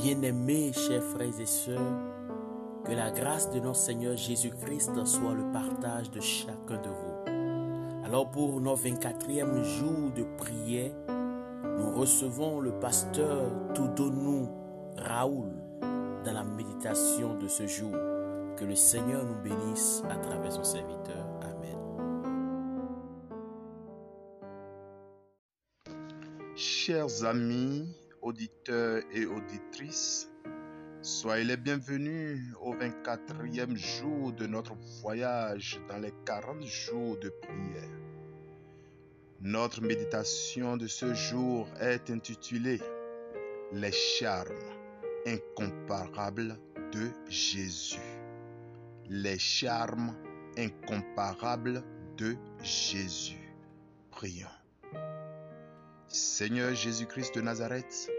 Bien-aimés, chers frères et sœurs, que la grâce de notre Seigneur Jésus-Christ soit le partage de chacun de vous. Alors pour nos 24e jour de prière, nous recevons le pasteur Toudonou Raoul dans la méditation de ce jour. Que le Seigneur nous bénisse à travers son serviteur. Amen. Chers amis, auditeurs et auditrices, soyez les bienvenus au 24e jour de notre voyage dans les 40 jours de prière. Notre méditation de ce jour est intitulée Les charmes incomparables de Jésus. Les charmes incomparables de Jésus. Prions. Seigneur Jésus-Christ de Nazareth,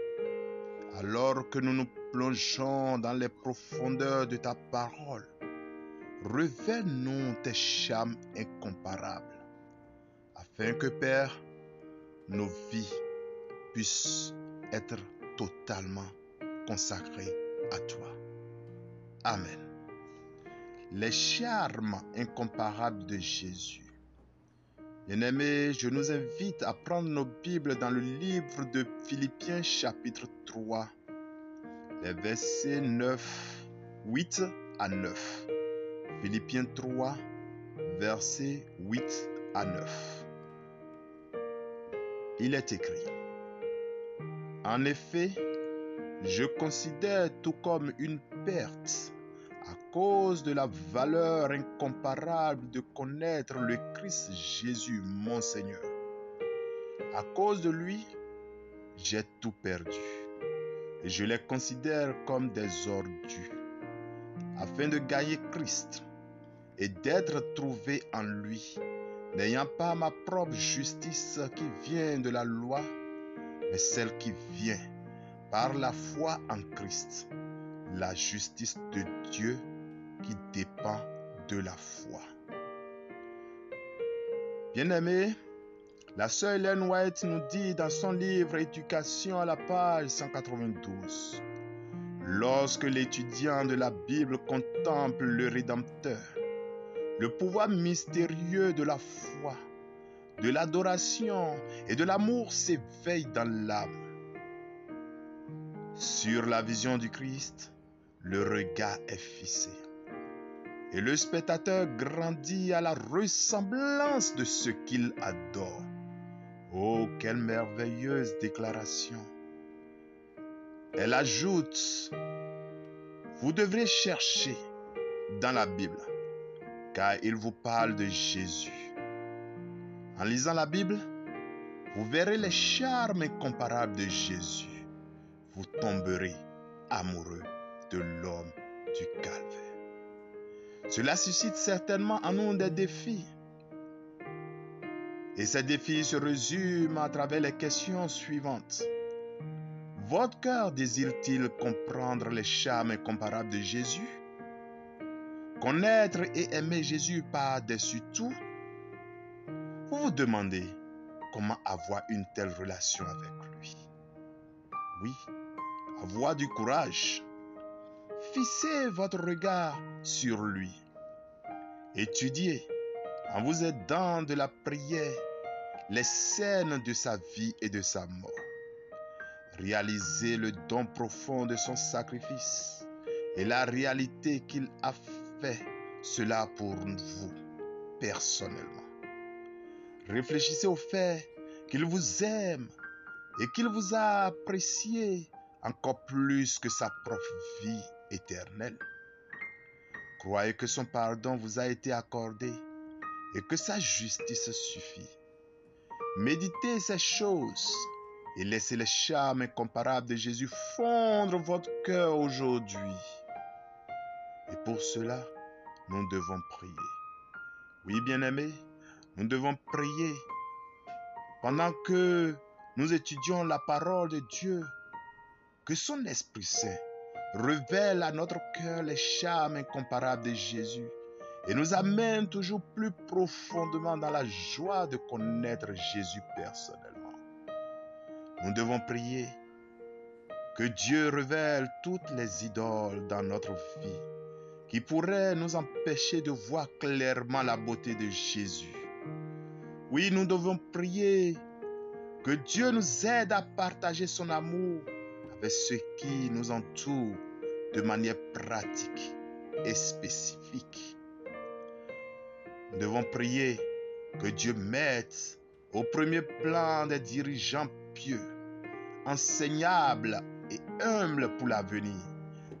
alors que nous nous plongeons dans les profondeurs de ta parole, révèle-nous tes charmes incomparables, afin que, Père, nos vies puissent être totalement consacrées à toi. Amen. Les charmes incomparables de Jésus. Bien-aimés, je nous invite à prendre nos Bibles dans le livre de Philippiens chapitre 3, les versets 9, 8 à 9. Philippiens 3, versets 8 à 9. Il est écrit, En effet, je considère tout comme une perte à cause de la valeur incomparable de connaître le Christ Jésus, mon Seigneur. À cause de lui, j'ai tout perdu et je les considère comme des ordures, afin de gagner Christ et d'être trouvé en lui, n'ayant pas ma propre justice qui vient de la loi, mais celle qui vient par la foi en Christ la justice de Dieu qui dépend de la foi. Bien-aimé, la sœur Hélène White nous dit dans son livre Éducation à la page 192, lorsque l'étudiant de la Bible contemple le Rédempteur, le pouvoir mystérieux de la foi, de l'adoration et de l'amour s'éveille dans l'âme. Sur la vision du Christ, le regard est fixé. Et le spectateur grandit à la ressemblance de ce qu'il adore. Oh, quelle merveilleuse déclaration. Elle ajoute, vous devrez chercher dans la Bible, car il vous parle de Jésus. En lisant la Bible, vous verrez les charmes incomparables de Jésus. Vous tomberez amoureux de l'homme du calvaire. Cela suscite certainement en nous des défis. Et ces défis se résument à travers les questions suivantes. Votre cœur désire-t-il comprendre les charmes incomparables de Jésus? Connaître et aimer Jésus par-dessus tout? Vous vous demandez comment avoir une telle relation avec lui? Oui, avoir du courage Fixez votre regard sur lui. Étudiez, en vous aidant de la prière, les scènes de sa vie et de sa mort. Réalisez le don profond de son sacrifice et la réalité qu'il a fait cela pour vous personnellement. Réfléchissez au fait qu'il vous aime et qu'il vous a apprécié encore plus que sa propre vie éternelle. Croyez que son pardon vous a été accordé et que sa justice suffit. Méditez ces choses et laissez les charmes incomparables de Jésus fondre votre cœur aujourd'hui. Et pour cela, nous devons prier. Oui, bien-aimés, nous devons prier pendant que nous étudions la parole de Dieu, que son Esprit Saint révèle à notre cœur les charmes incomparables de Jésus et nous amène toujours plus profondément dans la joie de connaître Jésus personnellement. Nous devons prier que Dieu révèle toutes les idoles dans notre vie qui pourraient nous empêcher de voir clairement la beauté de Jésus. Oui, nous devons prier que Dieu nous aide à partager son amour avec ceux qui nous entourent de manière pratique et spécifique. Nous devons prier que Dieu mette au premier plan des dirigeants pieux, enseignables et humbles pour l'avenir.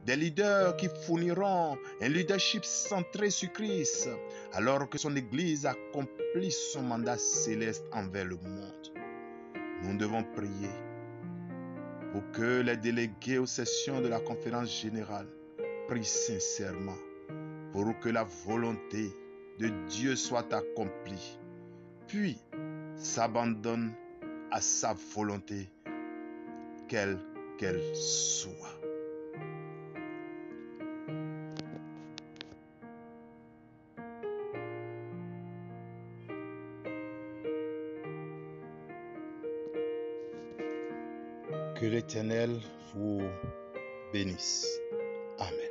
Des leaders qui fourniront un leadership centré sur Christ alors que son Église accomplit son mandat céleste envers le monde. Nous devons prier pour que les délégués aux sessions de la conférence générale prient sincèrement pour que la volonté de Dieu soit accomplie, puis s'abandonnent à sa volonté, quelle qu'elle soit. Que l'Éternel vous bénisse. Amen.